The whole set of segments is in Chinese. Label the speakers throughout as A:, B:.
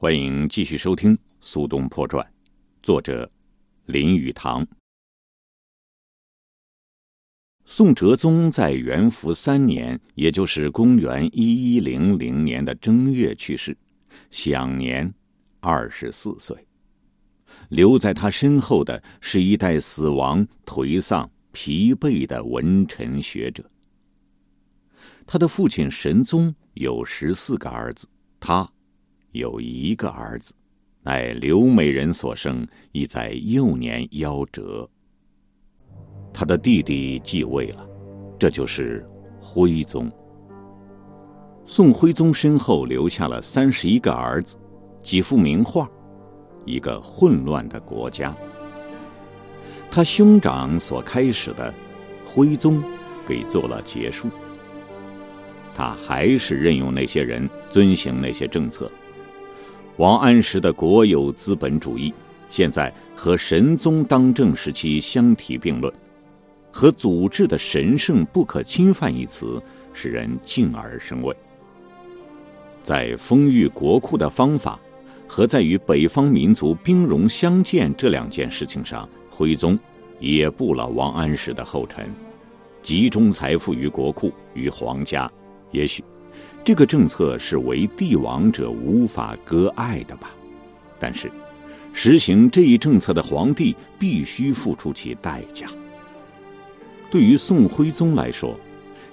A: 欢迎继续收听《苏东坡传》，作者林语堂。宋哲宗在元符三年，也就是公元一一零零年的正月去世，享年二十四岁。留在他身后的是一代死亡、颓丧、疲惫的文臣学者。他的父亲神宗有十四个儿子，他。有一个儿子，乃刘美人所生，已在幼年夭折。他的弟弟继位了，这就是徽宗。宋徽宗身后留下了三十一个儿子，几幅名画，一个混乱的国家。他兄长所开始的，徽宗给做了结束。他还是任用那些人，遵行那些政策。王安石的国有资本主义，现在和神宗当政时期相提并论，和祖制的神圣不可侵犯一词，使人敬而生畏。在丰裕国库的方法，和在与北方民族兵戎相见这两件事情上，徽宗也步了王安石的后尘，集中财富于国库与皇家，也许。这个政策是为帝王者无法割爱的吧？但是，实行这一政策的皇帝必须付出其代价。对于宋徽宗来说，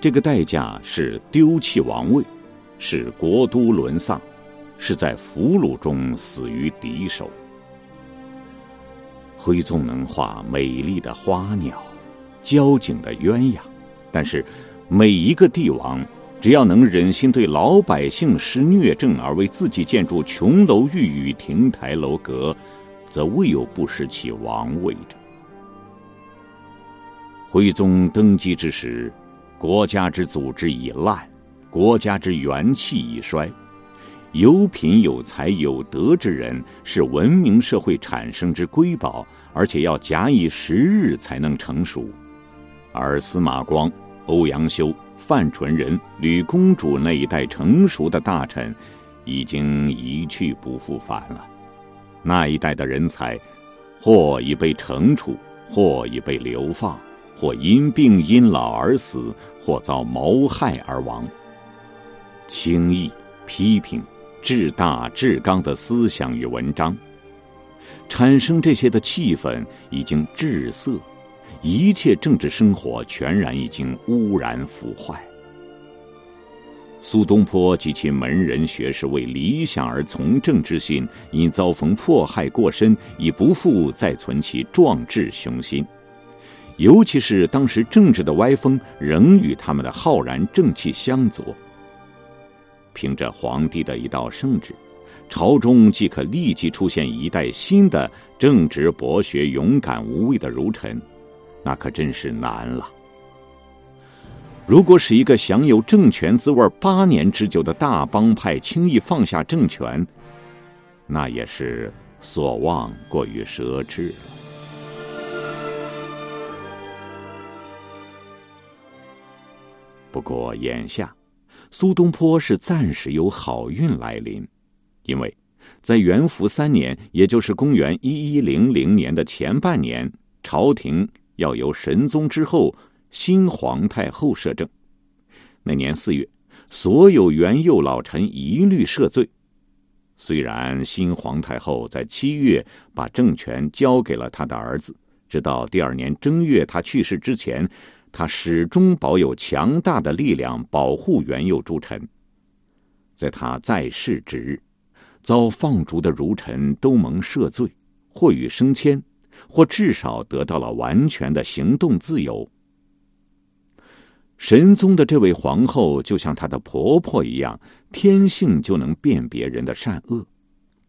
A: 这个代价是丢弃王位，是国都沦丧，是在俘虏中死于敌手。徽宗能画美丽的花鸟，交颈的鸳鸯，但是每一个帝王。只要能忍心对老百姓施虐政，而为自己建筑琼楼玉宇、亭台楼阁，则未有不失其王位者。徽宗登基之时，国家之组织已烂，国家之元气已衰。有品有才有德之人，是文明社会产生之瑰宝，而且要假以时日才能成熟。而司马光。欧阳修、范纯仁、吕公主那一代成熟的大臣，已经一去不复返了。那一代的人才，或已被惩处，或已被流放，或因病因老而死，或遭谋害而亡。轻易批评志大志刚的思想与文章，产生这些的气氛已经滞涩。一切政治生活全然已经污染腐坏。苏东坡及其门人学士为理想而从政之心，因遭逢迫害过深，已不复再存其壮志雄心。尤其是当时政治的歪风仍与他们的浩然正气相左。凭着皇帝的一道圣旨，朝中即可立即出现一代新的正直、博学、勇敢、无畏的儒臣。那可真是难了。如果使一个享有政权滋味八年之久的大帮派轻易放下政权，那也是所望过于奢侈了。不过眼下，苏东坡是暂时有好运来临，因为在元符三年，也就是公元一一零零年的前半年，朝廷。要由神宗之后新皇太后摄政。那年四月，所有元佑老臣一律赦罪。虽然新皇太后在七月把政权交给了他的儿子，直到第二年正月他去世之前，他始终保有强大的力量保护元佑诸臣。在他在世之日，遭放逐的儒臣都蒙赦罪，或予升迁。或至少得到了完全的行动自由。神宗的这位皇后就像她的婆婆一样，天性就能辨别人的善恶，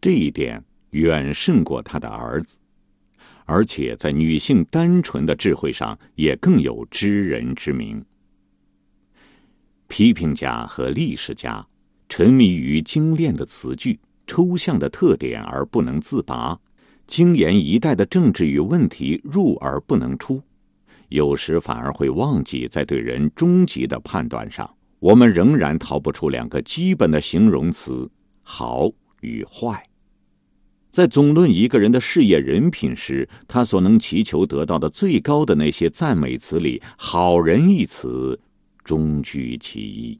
A: 这一点远胜过她的儿子，而且在女性单纯的智慧上也更有知人之明。批评家和历史家沉迷于精炼的词句、抽象的特点而不能自拔。精研一代的政治与问题入而不能出，有时反而会忘记在对人终极的判断上，我们仍然逃不出两个基本的形容词：好与坏。在总论一个人的事业人品时，他所能祈求得到的最高的那些赞美词里，“好人”一词终居其一。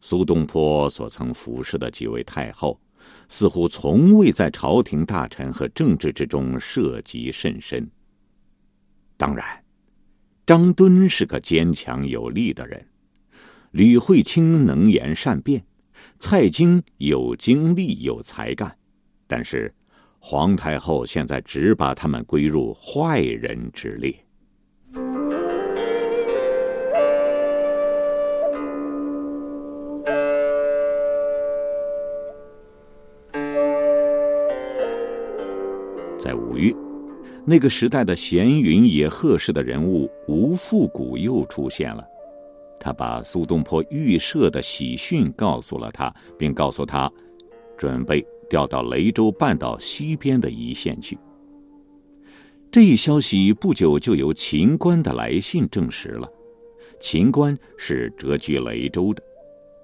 A: 苏东坡所曾服侍的几位太后，似乎从未在朝廷大臣和政治之中涉及甚深。当然，张敦是个坚强有力的人，吕惠卿能言善辩，蔡京有精力有才干。但是，皇太后现在只把他们归入坏人之列。在五月，那个时代的闲云野鹤式的人物吴复古又出现了。他把苏东坡预设的喜讯告诉了他，并告诉他，准备。调到雷州半岛西边的一线去。这一消息不久就由秦观的来信证实了。秦观是谪居雷州的，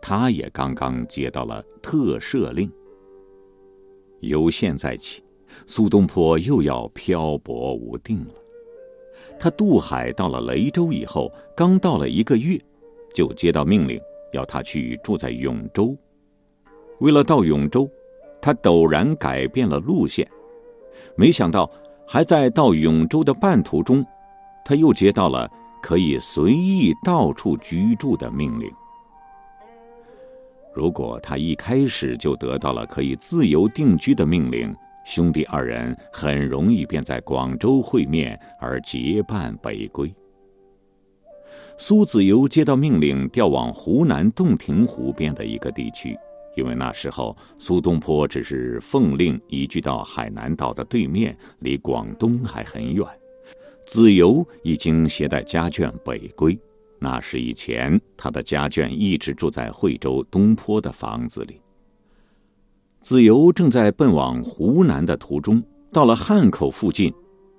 A: 他也刚刚接到了特赦令。由现在起，苏东坡又要漂泊无定了。他渡海到了雷州以后，刚到了一个月，就接到命令，要他去住在永州。为了到永州。他陡然改变了路线，没想到还在到永州的半途中，他又接到了可以随意到处居住的命令。如果他一开始就得到了可以自由定居的命令，兄弟二人很容易便在广州会面而结伴北归。苏子由接到命令，调往湖南洞庭湖边的一个地区。因为那时候苏东坡只是奉令移居到海南岛的对面，离广东还很远。子由已经携带家眷北归。那时以前，他的家眷一直住在惠州东坡的房子里。子由正在奔往湖南的途中，到了汉口附近，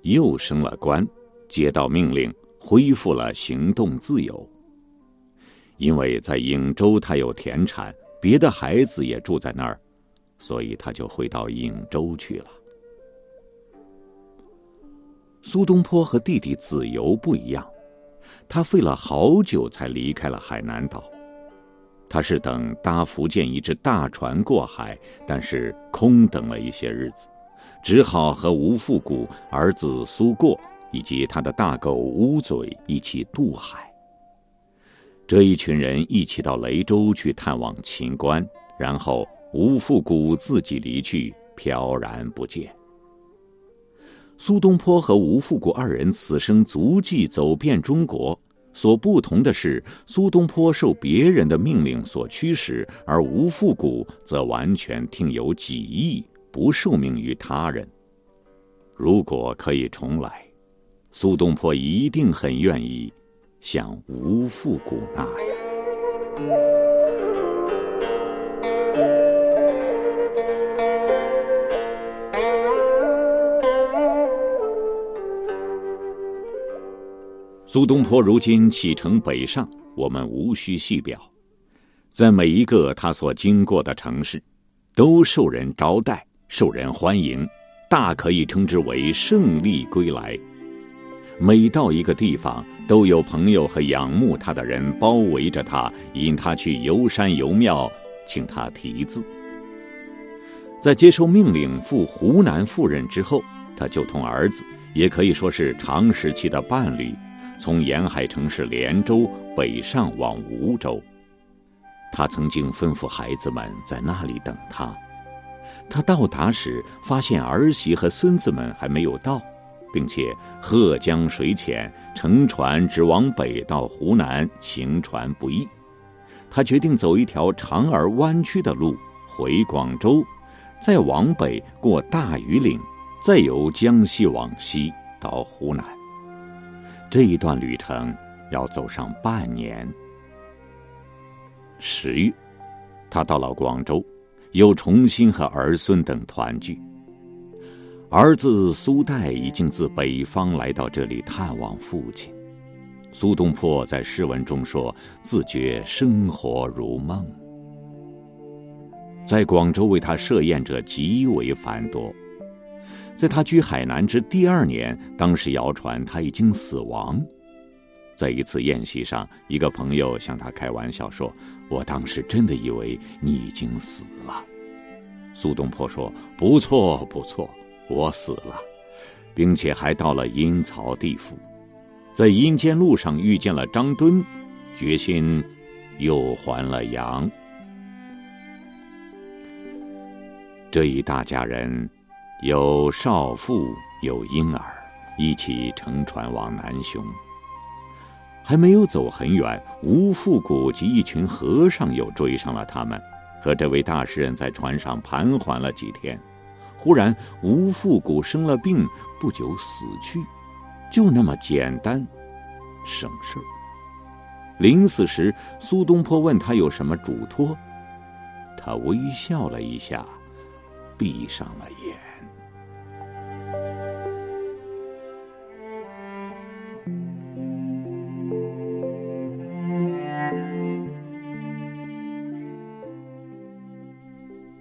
A: 又升了官，接到命令，恢复了行动自由。因为在颍州，他有田产。别的孩子也住在那儿，所以他就回到颍州去了。苏东坡和弟弟子由不一样，他费了好久才离开了海南岛。他是等搭福建一只大船过海，但是空等了一些日子，只好和吴复古、儿子苏过以及他的大狗乌嘴一起渡海。这一群人一起到雷州去探望秦观，然后吴复古自己离去，飘然不见。苏东坡和吴复古二人此生足迹走遍中国，所不同的是，苏东坡受别人的命令所驱使，而吴复古则完全听由己意，不受命于他人。如果可以重来，苏东坡一定很愿意。像吴复古那样，苏东坡如今启程北上，我们无需细表。在每一个他所经过的城市，都受人招待，受人欢迎，大可以称之为胜利归来。每到一个地方，都有朋友和仰慕他的人包围着他，引他去游山游庙，请他题字。在接受命令赴湖南赴任之后，他就同儿子，也可以说是长时期的伴侣，从沿海城市连州北上往梧州。他曾经吩咐孩子们在那里等他。他到达时，发现儿媳和孙子们还没有到。并且贺江水浅，乘船只往北到湖南，行船不易。他决定走一条长而弯曲的路回广州，再往北过大庾岭，再由江西往西到湖南。这一段旅程要走上半年。十月，他到了广州，又重新和儿孙等团聚。儿子苏代已经自北方来到这里探望父亲。苏东坡在诗文中说：“自觉生活如梦。”在广州为他设宴者极为繁多。在他居海南之第二年，当时谣传他已经死亡。在一次宴席上，一个朋友向他开玩笑说：“我当时真的以为你已经死了。”苏东坡说：“不错，不错，我死了，并且还到了阴曹地府，在阴间路上遇见了张敦，决心又还了阳。这一大家人。”有少妇，有婴儿，一起乘船往南雄。还没有走很远，吴复古及一群和尚又追上了他们，和这位大诗人在船上盘桓了几天。忽然，吴复古生了病，不久死去，就那么简单，省事儿。临死时，苏东坡问他有什么嘱托，他微笑了一下，闭上了眼。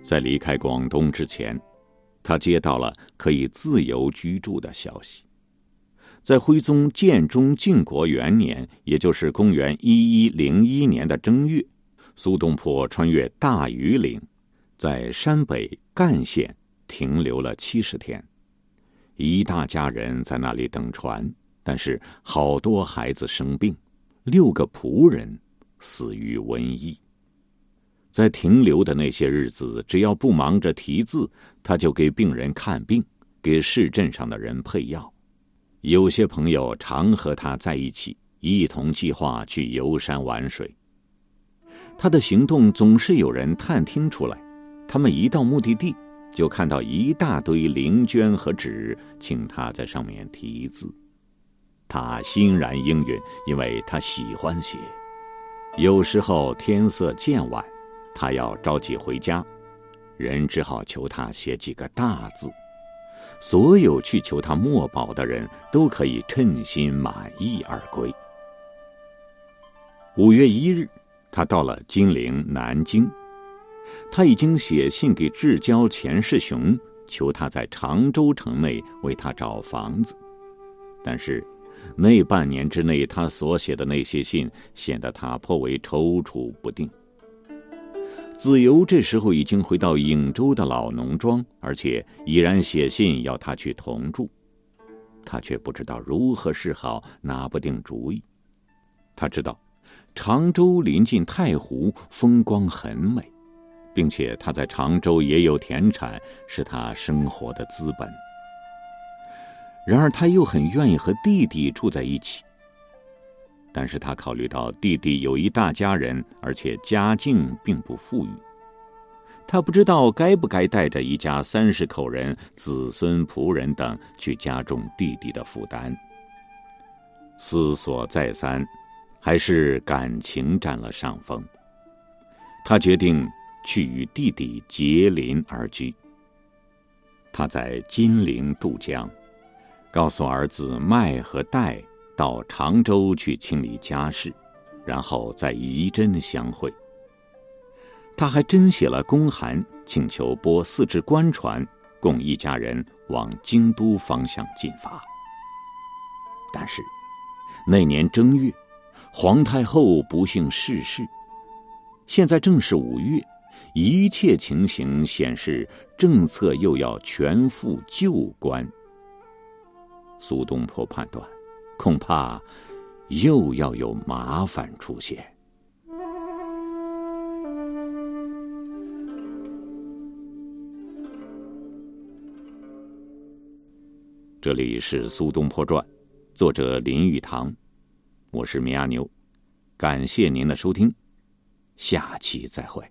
A: 在离开广东之前，他接到了可以自由居住的消息。在徽宗建中靖国元年，也就是公元一一零一年的正月，苏东坡穿越大庾岭，在山北赣县停留了七十天。一大家人在那里等船，但是好多孩子生病，六个仆人死于瘟疫。在停留的那些日子，只要不忙着题字，他就给病人看病，给市镇上的人配药。有些朋友常和他在一起，一同计划去游山玩水。他的行动总是有人探听出来，他们一到目的地，就看到一大堆灵绢和纸，请他在上面题字。他欣然应允，因为他喜欢写。有时候天色渐晚。他要着急回家，人只好求他写几个大字。所有去求他墨宝的人都可以称心满意而归。五月一日，他到了金陵南京，他已经写信给至交钱世雄，求他在常州城内为他找房子。但是，那半年之内，他所写的那些信显得他颇为踌躇不定。子由这时候已经回到颍州的老农庄，而且已然写信要他去同住，他却不知道如何是好，拿不定主意。他知道，常州临近太湖，风光很美，并且他在常州也有田产，是他生活的资本。然而，他又很愿意和弟弟住在一起。但是他考虑到弟弟有一大家人，而且家境并不富裕，他不知道该不该带着一家三十口人、子孙仆人等去加重弟弟的负担。思索再三，还是感情占了上风。他决定去与弟弟结邻而居。他在金陵渡江，告诉儿子麦和戴。到常州去清理家事，然后再仪真相会。他还真写了公函，请求拨四只官船，供一家人往京都方向进发。但是，那年正月，皇太后不幸逝世。现在正是五月，一切情形显示政策又要全副旧观。苏东坡判断。恐怕又要有麻烦出现。这里是《苏东坡传》，作者林语堂，我是米阿牛，感谢您的收听，下期再会。